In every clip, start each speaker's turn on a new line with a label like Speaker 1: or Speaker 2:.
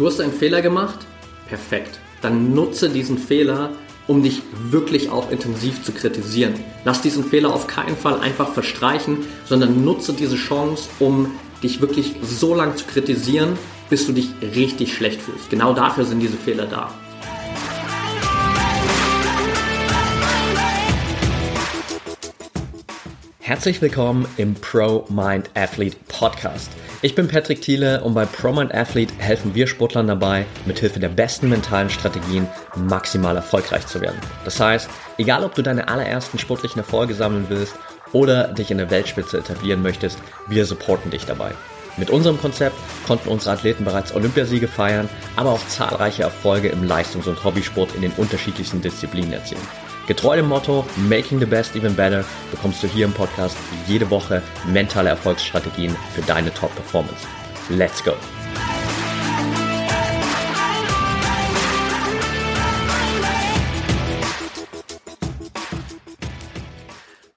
Speaker 1: Du hast einen Fehler gemacht? Perfekt. Dann nutze diesen Fehler, um dich wirklich auch intensiv zu kritisieren. Lass diesen Fehler auf keinen Fall einfach verstreichen, sondern nutze diese Chance, um dich wirklich so lange zu kritisieren, bis du dich richtig schlecht fühlst. Genau dafür sind diese Fehler da. Herzlich willkommen im Pro Mind Athlete Podcast. Ich bin Patrick Thiele und bei Pro Mind Athlete helfen wir Sportlern dabei, mithilfe der besten mentalen Strategien maximal erfolgreich zu werden. Das heißt, egal ob du deine allerersten sportlichen Erfolge sammeln willst oder dich in der Weltspitze etablieren möchtest, wir supporten dich dabei. Mit unserem Konzept konnten unsere Athleten bereits Olympiasiege feiern, aber auch zahlreiche Erfolge im Leistungs- und Hobbysport in den unterschiedlichsten Disziplinen erzielen. Getreu dem Motto Making the Best Even Better bekommst du hier im Podcast jede Woche mentale Erfolgsstrategien für deine Top-Performance. Let's go!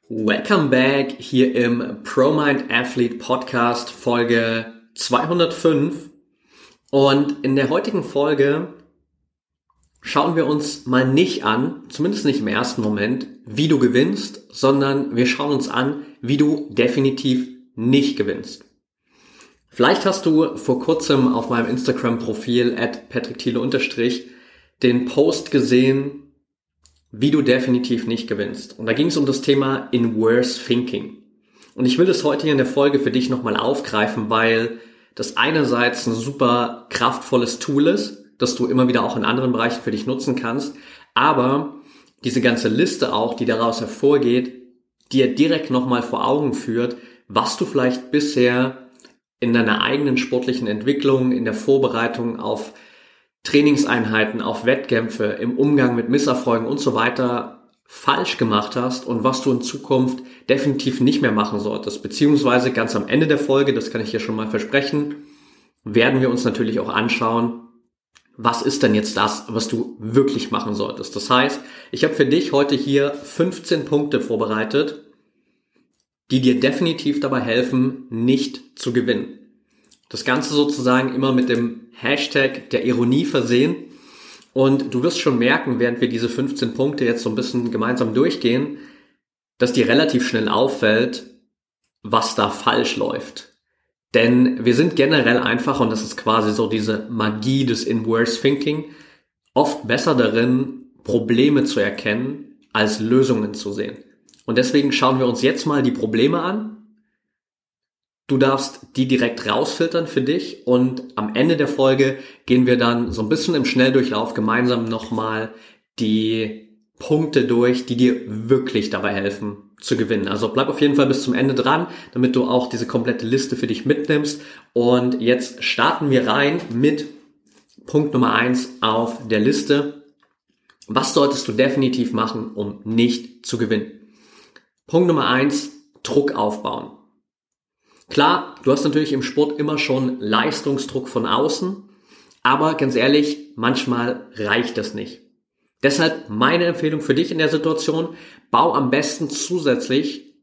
Speaker 1: Welcome back hier im ProMind Athlete Podcast Folge 205. Und in der heutigen Folge schauen wir uns mal nicht an, zumindest nicht im ersten Moment, wie du gewinnst, sondern wir schauen uns an, wie du definitiv nicht gewinnst. Vielleicht hast du vor kurzem auf meinem Instagram-Profil at patrickthiele den Post gesehen, wie du definitiv nicht gewinnst. Und da ging es um das Thema in worse thinking. Und ich will das heute hier in der Folge für dich nochmal aufgreifen, weil das einerseits ein super kraftvolles Tool ist, das du immer wieder auch in anderen Bereichen für dich nutzen kannst. Aber diese ganze Liste auch, die daraus hervorgeht, dir direkt nochmal vor Augen führt, was du vielleicht bisher in deiner eigenen sportlichen Entwicklung, in der Vorbereitung auf Trainingseinheiten, auf Wettkämpfe, im Umgang mit Misserfolgen und so weiter falsch gemacht hast und was du in Zukunft definitiv nicht mehr machen solltest. Beziehungsweise ganz am Ende der Folge, das kann ich dir schon mal versprechen, werden wir uns natürlich auch anschauen, was ist denn jetzt das, was du wirklich machen solltest. Das heißt, ich habe für dich heute hier 15 Punkte vorbereitet, die dir definitiv dabei helfen, nicht zu gewinnen. Das Ganze sozusagen immer mit dem Hashtag der Ironie versehen. Und du wirst schon merken, während wir diese 15 Punkte jetzt so ein bisschen gemeinsam durchgehen, dass dir relativ schnell auffällt, was da falsch läuft. Denn wir sind generell einfach, und das ist quasi so diese Magie des Inverse Thinking, oft besser darin, Probleme zu erkennen, als Lösungen zu sehen. Und deswegen schauen wir uns jetzt mal die Probleme an. Du darfst die direkt rausfiltern für dich und am Ende der Folge gehen wir dann so ein bisschen im Schnelldurchlauf gemeinsam nochmal die Punkte durch, die dir wirklich dabei helfen, zu gewinnen. Also bleib auf jeden Fall bis zum Ende dran, damit du auch diese komplette Liste für dich mitnimmst. Und jetzt starten wir rein mit Punkt Nummer eins auf der Liste. Was solltest du definitiv machen, um nicht zu gewinnen? Punkt Nummer eins, Druck aufbauen. Klar, du hast natürlich im Sport immer schon Leistungsdruck von außen, aber ganz ehrlich, manchmal reicht das nicht. Deshalb meine Empfehlung für dich in der Situation, bau am besten zusätzlich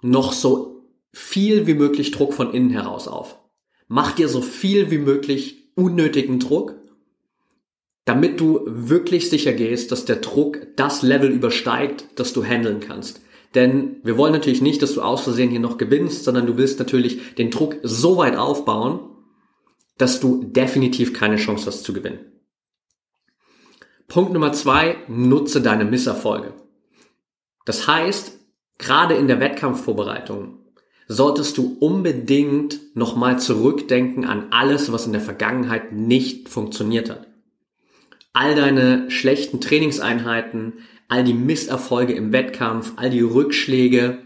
Speaker 1: noch so viel wie möglich Druck von innen heraus auf. Mach dir so viel wie möglich unnötigen Druck, damit du wirklich sicher gehst, dass der Druck das Level übersteigt, das du handeln kannst. Denn wir wollen natürlich nicht, dass du aus Versehen hier noch gewinnst, sondern du willst natürlich den Druck so weit aufbauen, dass du definitiv keine Chance hast zu gewinnen. Punkt Nummer zwei, nutze deine Misserfolge. Das heißt, gerade in der Wettkampfvorbereitung solltest du unbedingt nochmal zurückdenken an alles, was in der Vergangenheit nicht funktioniert hat. All deine schlechten Trainingseinheiten, all die Misserfolge im Wettkampf, all die Rückschläge,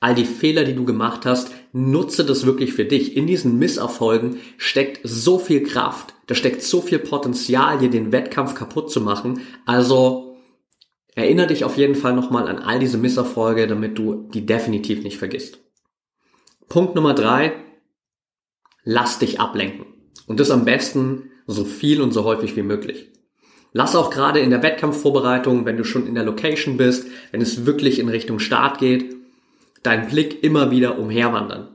Speaker 1: all die Fehler, die du gemacht hast, nutze das wirklich für dich. In diesen Misserfolgen steckt so viel Kraft, da steckt so viel Potenzial, dir den Wettkampf kaputt zu machen. Also erinnere dich auf jeden Fall nochmal an all diese Misserfolge, damit du die definitiv nicht vergisst. Punkt Nummer drei, lass dich ablenken. Und das am besten so viel und so häufig wie möglich. Lass auch gerade in der Wettkampfvorbereitung, wenn du schon in der Location bist, wenn es wirklich in Richtung Start geht, deinen Blick immer wieder umherwandern.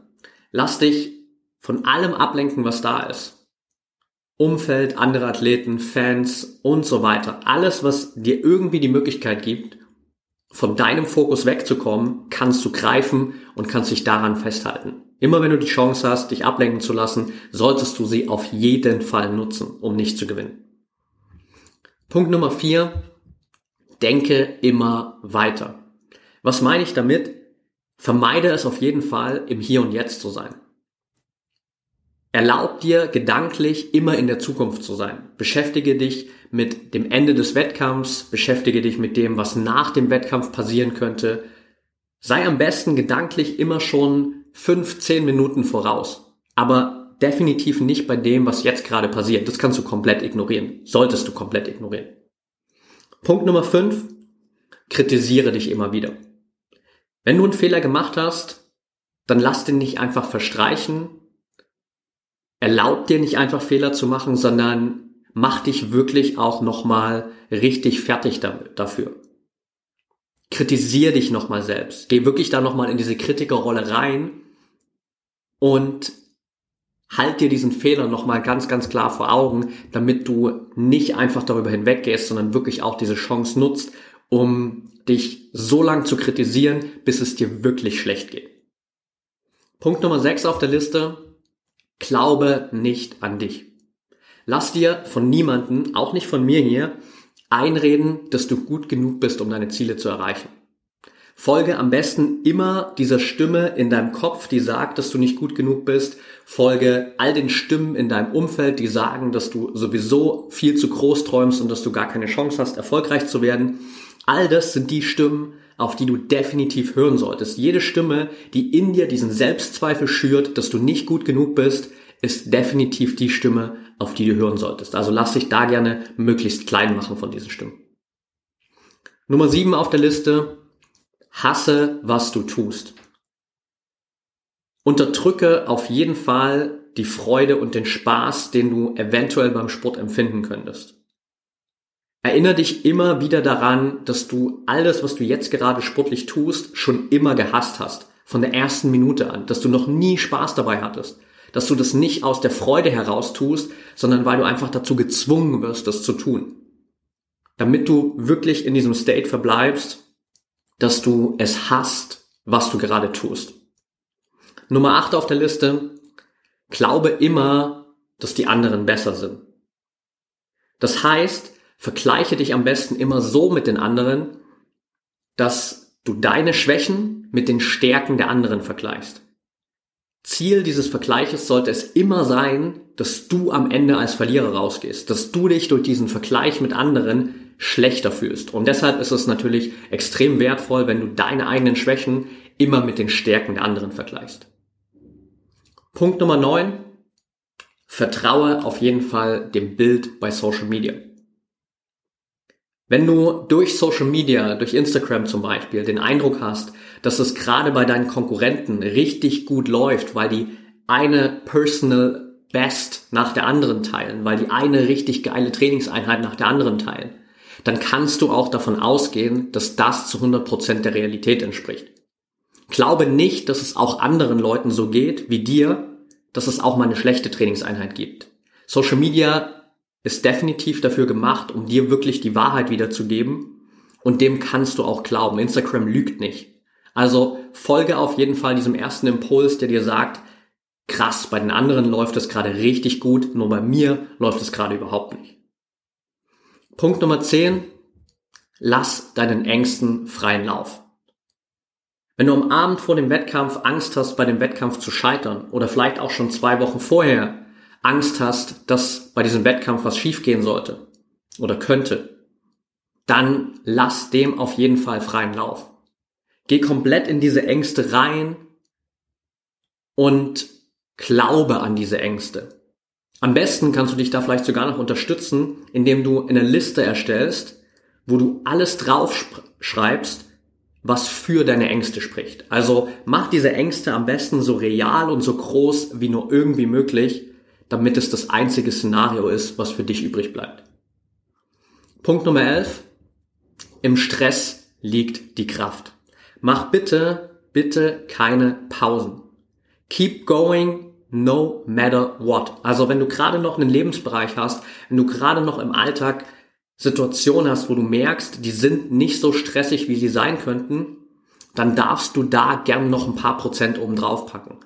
Speaker 1: Lass dich von allem ablenken, was da ist. Umfeld, andere Athleten, Fans und so weiter. Alles, was dir irgendwie die Möglichkeit gibt, von deinem Fokus wegzukommen, kannst du greifen und kannst dich daran festhalten. Immer wenn du die Chance hast, dich ablenken zu lassen, solltest du sie auf jeden Fall nutzen, um nicht zu gewinnen. Punkt Nummer vier. Denke immer weiter. Was meine ich damit? Vermeide es auf jeden Fall, im Hier und Jetzt zu sein. Erlaub dir gedanklich immer in der Zukunft zu sein. Beschäftige dich mit dem Ende des Wettkampfs, beschäftige dich mit dem, was nach dem Wettkampf passieren könnte. Sei am besten gedanklich immer schon fünf, zehn Minuten voraus. Aber definitiv nicht bei dem, was jetzt gerade passiert. Das kannst du komplett ignorieren. Solltest du komplett ignorieren. Punkt Nummer fünf: Kritisiere dich immer wieder. Wenn du einen Fehler gemacht hast, dann lass den nicht einfach verstreichen, erlaub dir nicht einfach Fehler zu machen, sondern mach dich wirklich auch nochmal richtig fertig dafür. Kritisier dich nochmal selbst. Geh wirklich da nochmal in diese Kritikerrolle rein und halt dir diesen Fehler nochmal ganz, ganz klar vor Augen, damit du nicht einfach darüber hinweggehst, sondern wirklich auch diese Chance nutzt, um dich so lang zu kritisieren, bis es dir wirklich schlecht geht. Punkt Nummer 6 auf der Liste, Glaube nicht an dich. Lass dir von niemanden, auch nicht von mir hier, einreden, dass du gut genug bist, um deine Ziele zu erreichen. Folge am besten immer dieser Stimme in deinem Kopf, die sagt, dass du nicht gut genug bist. Folge all den Stimmen in deinem Umfeld, die sagen, dass du sowieso viel zu groß träumst und dass du gar keine Chance hast, erfolgreich zu werden. All das sind die Stimmen, auf die du definitiv hören solltest. Jede Stimme, die in dir diesen Selbstzweifel schürt, dass du nicht gut genug bist, ist definitiv die Stimme, auf die du hören solltest. Also lass dich da gerne möglichst klein machen von diesen Stimmen. Nummer sieben auf der Liste. Hasse, was du tust. Unterdrücke auf jeden Fall die Freude und den Spaß, den du eventuell beim Sport empfinden könntest. Erinnere dich immer wieder daran, dass du alles, was du jetzt gerade sportlich tust, schon immer gehasst hast. Von der ersten Minute an. Dass du noch nie Spaß dabei hattest. Dass du das nicht aus der Freude heraus tust, sondern weil du einfach dazu gezwungen wirst, das zu tun. Damit du wirklich in diesem State verbleibst, dass du es hast, was du gerade tust. Nummer 8 auf der Liste. Glaube immer, dass die anderen besser sind. Das heißt, vergleiche dich am besten immer so mit den anderen, dass du deine Schwächen mit den Stärken der anderen vergleichst. Ziel dieses Vergleiches sollte es immer sein, dass du am Ende als Verlierer rausgehst, dass du dich durch diesen Vergleich mit anderen schlechter fühlst. Und deshalb ist es natürlich extrem wertvoll, wenn du deine eigenen Schwächen immer mit den Stärken der anderen vergleichst. Punkt Nummer 9. Vertraue auf jeden Fall dem Bild bei Social Media. Wenn du durch Social Media, durch Instagram zum Beispiel, den Eindruck hast, dass es gerade bei deinen Konkurrenten richtig gut läuft, weil die eine Personal Best nach der anderen teilen, weil die eine richtig geile Trainingseinheit nach der anderen teilen, dann kannst du auch davon ausgehen, dass das zu 100% der Realität entspricht. Glaube nicht, dass es auch anderen Leuten so geht wie dir, dass es auch mal eine schlechte Trainingseinheit gibt. Social Media ist definitiv dafür gemacht, um dir wirklich die Wahrheit wiederzugeben. Und dem kannst du auch glauben. Instagram lügt nicht. Also folge auf jeden Fall diesem ersten Impuls, der dir sagt, krass, bei den anderen läuft es gerade richtig gut, nur bei mir läuft es gerade überhaupt nicht. Punkt Nummer 10. Lass deinen Ängsten freien Lauf. Wenn du am Abend vor dem Wettkampf Angst hast, bei dem Wettkampf zu scheitern oder vielleicht auch schon zwei Wochen vorher Angst hast, dass bei diesem Wettkampf was schiefgehen sollte oder könnte, dann lass dem auf jeden Fall freien Lauf. Geh komplett in diese Ängste rein und glaube an diese Ängste. Am besten kannst du dich da vielleicht sogar noch unterstützen, indem du eine Liste erstellst, wo du alles drauf schreibst, was für deine Ängste spricht. Also mach diese Ängste am besten so real und so groß wie nur irgendwie möglich damit es das einzige Szenario ist, was für dich übrig bleibt. Punkt Nummer 11. Im Stress liegt die Kraft. Mach bitte, bitte keine Pausen. Keep going, no matter what. Also wenn du gerade noch einen Lebensbereich hast, wenn du gerade noch im Alltag Situationen hast, wo du merkst, die sind nicht so stressig, wie sie sein könnten, dann darfst du da gern noch ein paar Prozent oben drauf packen.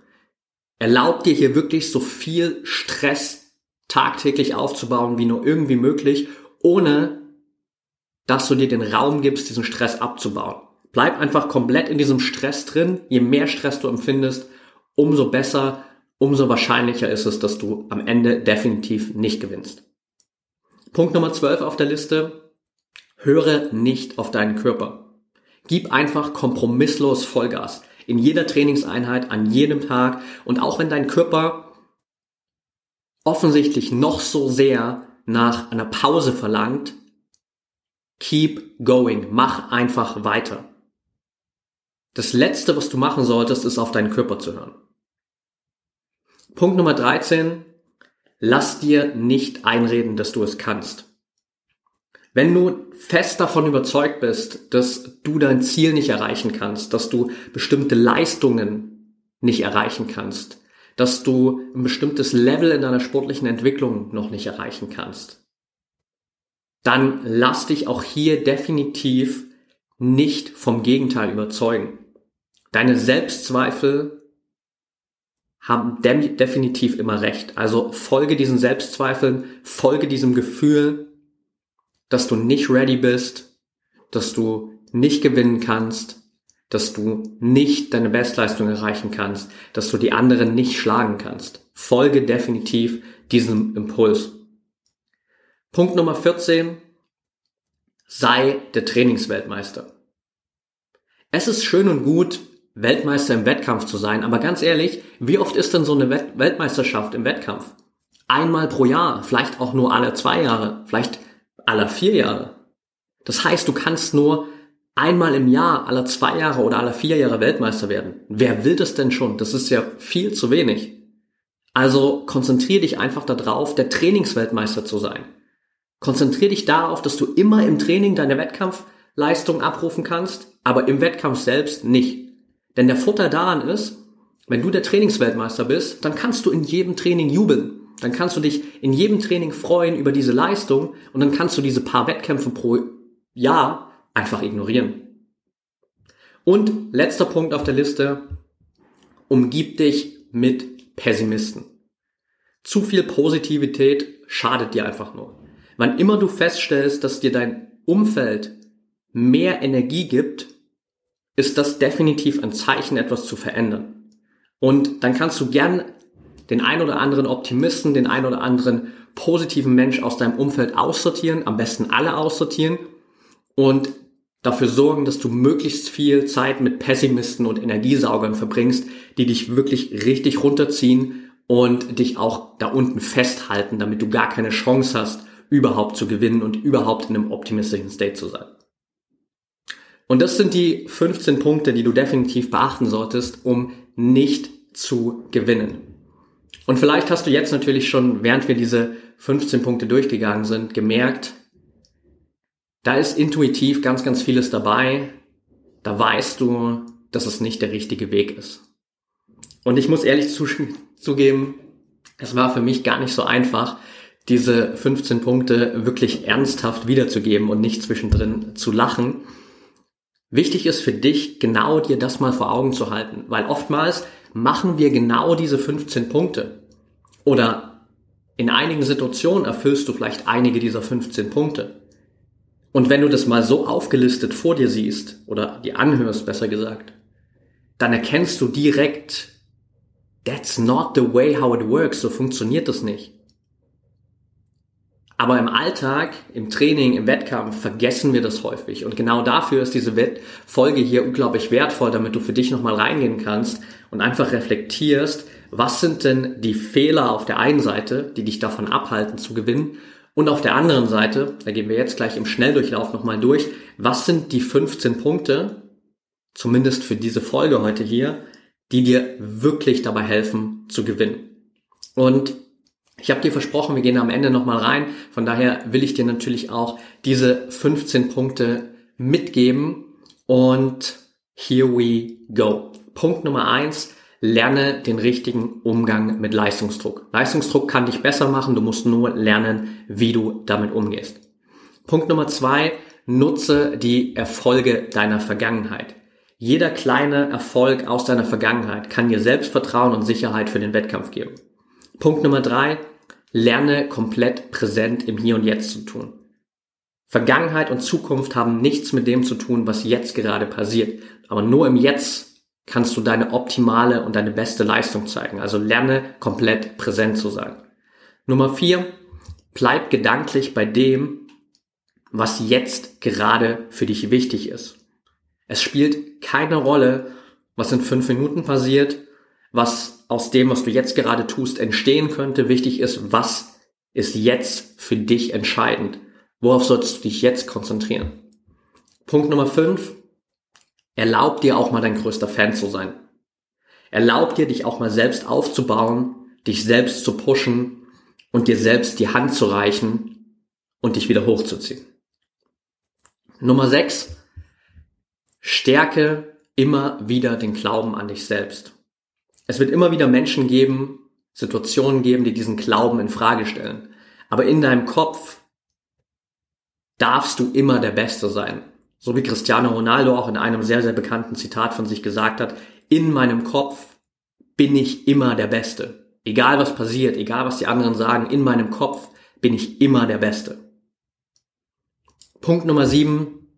Speaker 1: Erlaub dir hier wirklich so viel Stress tagtäglich aufzubauen, wie nur irgendwie möglich, ohne dass du dir den Raum gibst, diesen Stress abzubauen. Bleib einfach komplett in diesem Stress drin. Je mehr Stress du empfindest, umso besser, umso wahrscheinlicher ist es, dass du am Ende definitiv nicht gewinnst. Punkt Nummer 12 auf der Liste. Höre nicht auf deinen Körper. Gib einfach kompromisslos Vollgas. In jeder Trainingseinheit, an jedem Tag. Und auch wenn dein Körper offensichtlich noch so sehr nach einer Pause verlangt, keep going. Mach einfach weiter. Das letzte, was du machen solltest, ist auf deinen Körper zu hören. Punkt Nummer 13. Lass dir nicht einreden, dass du es kannst. Wenn du fest davon überzeugt bist, dass du dein Ziel nicht erreichen kannst, dass du bestimmte Leistungen nicht erreichen kannst, dass du ein bestimmtes Level in deiner sportlichen Entwicklung noch nicht erreichen kannst, dann lass dich auch hier definitiv nicht vom Gegenteil überzeugen. Deine Selbstzweifel haben de definitiv immer recht. Also folge diesen Selbstzweifeln, folge diesem Gefühl, dass du nicht ready bist, dass du nicht gewinnen kannst, dass du nicht deine Bestleistung erreichen kannst, dass du die anderen nicht schlagen kannst. Folge definitiv diesem Impuls. Punkt Nummer 14. Sei der Trainingsweltmeister. Es ist schön und gut, Weltmeister im Wettkampf zu sein. Aber ganz ehrlich, wie oft ist denn so eine Weltmeisterschaft im Wettkampf? Einmal pro Jahr, vielleicht auch nur alle zwei Jahre, vielleicht alle vier Jahre. Das heißt, du kannst nur einmal im Jahr, alle zwei Jahre oder alle vier Jahre Weltmeister werden. Wer will das denn schon? Das ist ja viel zu wenig. Also konzentriere dich einfach darauf, der Trainingsweltmeister zu sein. Konzentriere dich darauf, dass du immer im Training deine Wettkampfleistung abrufen kannst, aber im Wettkampf selbst nicht. Denn der Vorteil daran ist, wenn du der Trainingsweltmeister bist, dann kannst du in jedem Training jubeln. Dann kannst du dich in jedem Training freuen über diese Leistung und dann kannst du diese paar Wettkämpfe pro Jahr einfach ignorieren. Und letzter Punkt auf der Liste, umgib dich mit Pessimisten. Zu viel Positivität schadet dir einfach nur. Wann immer du feststellst, dass dir dein Umfeld mehr Energie gibt, ist das definitiv ein Zeichen, etwas zu verändern. Und dann kannst du gern den ein oder anderen Optimisten, den ein oder anderen positiven Mensch aus deinem Umfeld aussortieren, am besten alle aussortieren und dafür sorgen, dass du möglichst viel Zeit mit Pessimisten und Energiesaugern verbringst, die dich wirklich richtig runterziehen und dich auch da unten festhalten, damit du gar keine Chance hast, überhaupt zu gewinnen und überhaupt in einem optimistischen State zu sein. Und das sind die 15 Punkte, die du definitiv beachten solltest, um nicht zu gewinnen. Und vielleicht hast du jetzt natürlich schon, während wir diese 15 Punkte durchgegangen sind, gemerkt, da ist intuitiv ganz, ganz vieles dabei. Da weißt du, dass es nicht der richtige Weg ist. Und ich muss ehrlich zugeben, es war für mich gar nicht so einfach, diese 15 Punkte wirklich ernsthaft wiederzugeben und nicht zwischendrin zu lachen. Wichtig ist für dich, genau dir das mal vor Augen zu halten, weil oftmals machen wir genau diese 15 Punkte. Oder in einigen Situationen erfüllst du vielleicht einige dieser 15 Punkte. Und wenn du das mal so aufgelistet vor dir siehst, oder die anhörst, besser gesagt, dann erkennst du direkt, that's not the way how it works, so funktioniert das nicht. Aber im Alltag, im Training, im Wettkampf vergessen wir das häufig. Und genau dafür ist diese Folge hier unglaublich wertvoll, damit du für dich nochmal reingehen kannst und einfach reflektierst, was sind denn die Fehler auf der einen Seite, die dich davon abhalten zu gewinnen? Und auf der anderen Seite, da gehen wir jetzt gleich im Schnelldurchlauf nochmal durch, was sind die 15 Punkte, zumindest für diese Folge heute hier, die dir wirklich dabei helfen zu gewinnen? Und ich habe dir versprochen, wir gehen am Ende nochmal rein. Von daher will ich dir natürlich auch diese 15 Punkte mitgeben. Und here we go. Punkt Nummer eins: lerne den richtigen Umgang mit Leistungsdruck. Leistungsdruck kann dich besser machen, du musst nur lernen, wie du damit umgehst. Punkt Nummer zwei, nutze die Erfolge deiner Vergangenheit. Jeder kleine Erfolg aus deiner Vergangenheit kann dir Selbstvertrauen und Sicherheit für den Wettkampf geben. Punkt Nummer drei, lerne komplett präsent im Hier und Jetzt zu tun. Vergangenheit und Zukunft haben nichts mit dem zu tun, was jetzt gerade passiert. Aber nur im Jetzt kannst du deine optimale und deine beste Leistung zeigen. Also lerne komplett präsent zu sein. Nummer vier, bleib gedanklich bei dem, was jetzt gerade für dich wichtig ist. Es spielt keine Rolle, was in fünf Minuten passiert, was aus dem, was du jetzt gerade tust, entstehen könnte. Wichtig ist, was ist jetzt für dich entscheidend? Worauf solltest du dich jetzt konzentrieren? Punkt Nummer fünf: Erlaub dir auch mal dein größter Fan zu sein. Erlaub dir, dich auch mal selbst aufzubauen, dich selbst zu pushen und dir selbst die Hand zu reichen und dich wieder hochzuziehen. Nummer sechs: Stärke immer wieder den Glauben an dich selbst. Es wird immer wieder Menschen geben, Situationen geben, die diesen Glauben in Frage stellen. Aber in deinem Kopf darfst du immer der Beste sein. So wie Cristiano Ronaldo auch in einem sehr, sehr bekannten Zitat von sich gesagt hat, in meinem Kopf bin ich immer der Beste. Egal was passiert, egal was die anderen sagen, in meinem Kopf bin ich immer der Beste. Punkt Nummer sieben,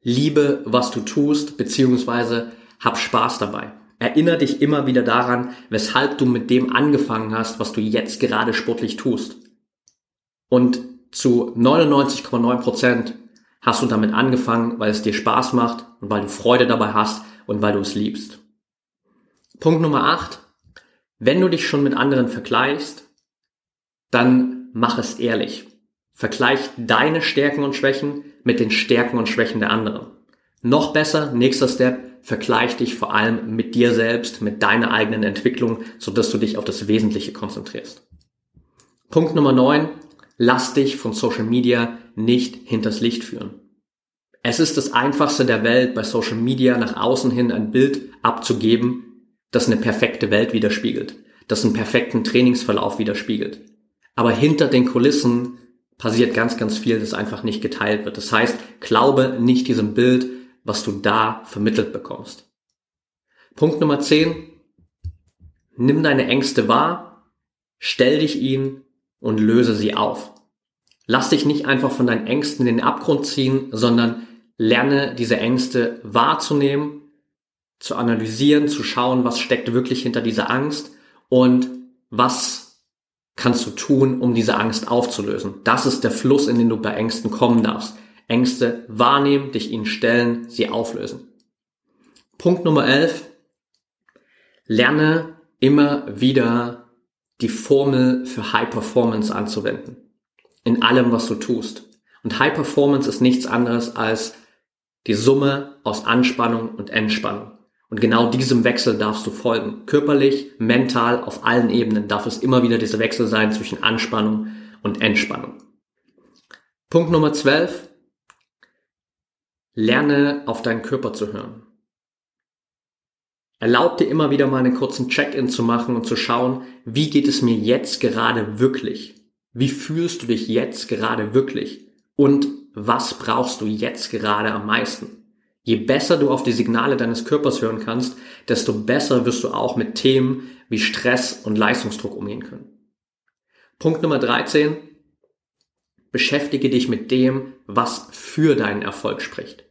Speaker 1: liebe, was du tust, beziehungsweise hab Spaß dabei. Erinnere dich immer wieder daran, weshalb du mit dem angefangen hast, was du jetzt gerade sportlich tust. Und zu 99,9 Prozent hast du damit angefangen, weil es dir Spaß macht und weil du Freude dabei hast und weil du es liebst. Punkt Nummer 8. Wenn du dich schon mit anderen vergleichst, dann mach es ehrlich. Vergleich deine Stärken und Schwächen mit den Stärken und Schwächen der anderen. Noch besser, nächster Step, vergleich dich vor allem mit dir selbst, mit deiner eigenen Entwicklung, sodass du dich auf das Wesentliche konzentrierst. Punkt Nummer 9, lass dich von Social Media nicht hinters Licht führen. Es ist das einfachste der Welt, bei Social Media nach außen hin ein Bild abzugeben, das eine perfekte Welt widerspiegelt, das einen perfekten Trainingsverlauf widerspiegelt. Aber hinter den Kulissen passiert ganz, ganz viel, das einfach nicht geteilt wird. Das heißt, glaube nicht diesem Bild, was du da vermittelt bekommst. Punkt Nummer 10. Nimm deine Ängste wahr, stell dich ihnen und löse sie auf. Lass dich nicht einfach von deinen Ängsten in den Abgrund ziehen, sondern lerne diese Ängste wahrzunehmen, zu analysieren, zu schauen, was steckt wirklich hinter dieser Angst und was kannst du tun, um diese Angst aufzulösen? Das ist der Fluss, in den du bei Ängsten kommen darfst. Ängste wahrnehmen, dich ihnen stellen, sie auflösen. Punkt Nummer 11. Lerne immer wieder die Formel für High Performance anzuwenden. In allem, was du tust. Und High Performance ist nichts anderes als die Summe aus Anspannung und Entspannung. Und genau diesem Wechsel darfst du folgen. Körperlich, mental, auf allen Ebenen darf es immer wieder dieser Wechsel sein zwischen Anspannung und Entspannung. Punkt Nummer 12. Lerne auf deinen Körper zu hören. Erlaub dir immer wieder mal einen kurzen Check-in zu machen und zu schauen, wie geht es mir jetzt gerade wirklich? Wie fühlst du dich jetzt gerade wirklich? Und was brauchst du jetzt gerade am meisten? Je besser du auf die Signale deines Körpers hören kannst, desto besser wirst du auch mit Themen wie Stress und Leistungsdruck umgehen können. Punkt Nummer 13. Beschäftige dich mit dem, was für deinen Erfolg spricht.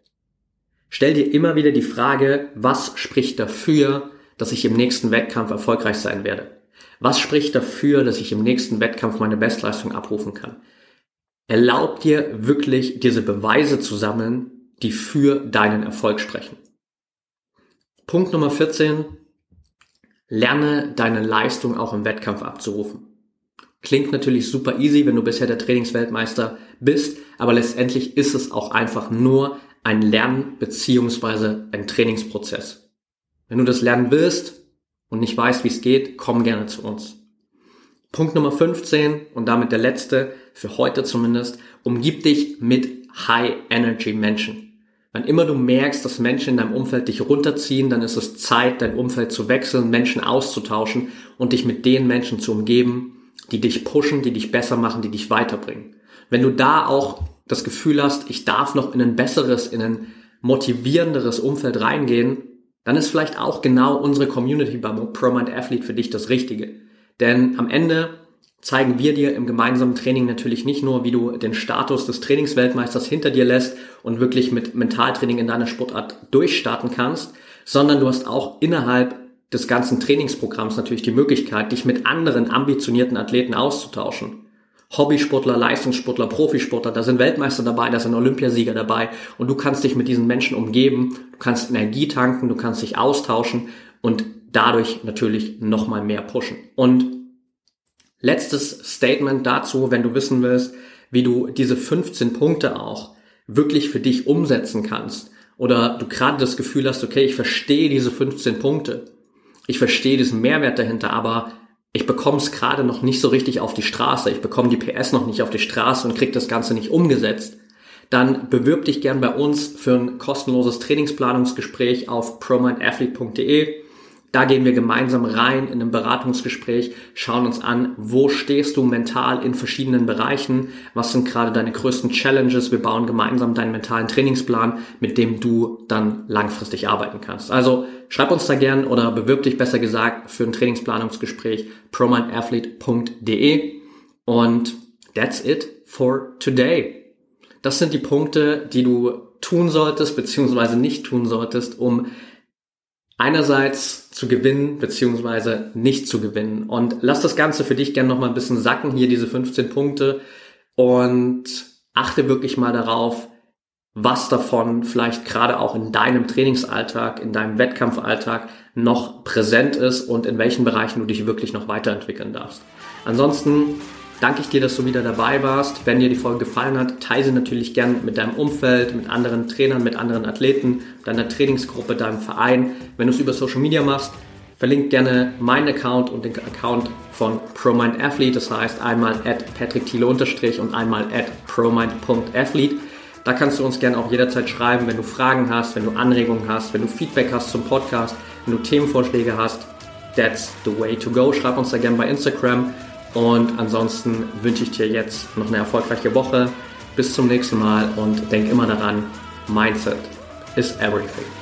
Speaker 1: Stell dir immer wieder die Frage, was spricht dafür, dass ich im nächsten Wettkampf erfolgreich sein werde? Was spricht dafür, dass ich im nächsten Wettkampf meine Bestleistung abrufen kann? Erlaub dir wirklich diese Beweise zu sammeln, die für deinen Erfolg sprechen. Punkt Nummer 14. Lerne deine Leistung auch im Wettkampf abzurufen. Klingt natürlich super easy, wenn du bisher der Trainingsweltmeister bist, aber letztendlich ist es auch einfach nur ein Lern- bzw. ein Trainingsprozess. Wenn du das lernen willst und nicht weißt, wie es geht, komm gerne zu uns. Punkt Nummer 15 und damit der letzte, für heute zumindest, umgib dich mit High Energy Menschen. Wann immer du merkst, dass Menschen in deinem Umfeld dich runterziehen, dann ist es Zeit, dein Umfeld zu wechseln, Menschen auszutauschen und dich mit den Menschen zu umgeben, die dich pushen, die dich besser machen, die dich weiterbringen. Wenn du da auch das Gefühl hast, ich darf noch in ein besseres, in ein motivierenderes Umfeld reingehen, dann ist vielleicht auch genau unsere Community bei ProMind Athlete für dich das Richtige. Denn am Ende zeigen wir dir im gemeinsamen Training natürlich nicht nur, wie du den Status des Trainingsweltmeisters hinter dir lässt und wirklich mit Mentaltraining in deiner Sportart durchstarten kannst, sondern du hast auch innerhalb des ganzen Trainingsprogramms natürlich die Möglichkeit, dich mit anderen ambitionierten Athleten auszutauschen. Hobbysportler, Leistungssportler, Profisportler, da sind Weltmeister dabei, da sind Olympiasieger dabei und du kannst dich mit diesen Menschen umgeben, du kannst Energie tanken, du kannst dich austauschen und dadurch natürlich nochmal mehr pushen. Und letztes Statement dazu, wenn du wissen willst, wie du diese 15 Punkte auch wirklich für dich umsetzen kannst oder du gerade das Gefühl hast, okay, ich verstehe diese 15 Punkte, ich verstehe diesen Mehrwert dahinter, aber ich bekomme es gerade noch nicht so richtig auf die Straße, ich bekomme die PS noch nicht auf die Straße und kriege das Ganze nicht umgesetzt, dann bewirb dich gern bei uns für ein kostenloses Trainingsplanungsgespräch auf promindathlete.de. Da gehen wir gemeinsam rein in ein Beratungsgespräch, schauen uns an, wo stehst du mental in verschiedenen Bereichen, was sind gerade deine größten Challenges. Wir bauen gemeinsam deinen mentalen Trainingsplan, mit dem du dann langfristig arbeiten kannst. Also schreib uns da gern oder bewirb dich besser gesagt für ein Trainingsplanungsgespräch promindathlete.de und that's it for today. Das sind die Punkte, die du tun solltest beziehungsweise nicht tun solltest, um einerseits zu gewinnen beziehungsweise nicht zu gewinnen. Und lass das Ganze für dich gerne noch mal ein bisschen sacken, hier diese 15 Punkte und achte wirklich mal darauf, was davon vielleicht gerade auch in deinem Trainingsalltag, in deinem Wettkampfalltag noch präsent ist und in welchen Bereichen du dich wirklich noch weiterentwickeln darfst. Ansonsten danke ich dir, dass du wieder dabei warst. Wenn dir die Folge gefallen hat, teile sie natürlich gern mit deinem Umfeld, mit anderen Trainern, mit anderen Athleten, deiner Trainingsgruppe, deinem Verein. Wenn du es über Social Media machst, verlink gerne meinen Account und den Account von ProMindAthlete. Das heißt einmal at Patrick Thiele und einmal at promind.athlete. Da kannst du uns gerne auch jederzeit schreiben, wenn du Fragen hast, wenn du Anregungen hast, wenn du Feedback hast zum Podcast, wenn du Themenvorschläge hast. That's the way to go. Schreib uns da gerne bei Instagram und ansonsten wünsche ich dir jetzt noch eine erfolgreiche Woche. Bis zum nächsten Mal und denk immer daran, Mindset is everything.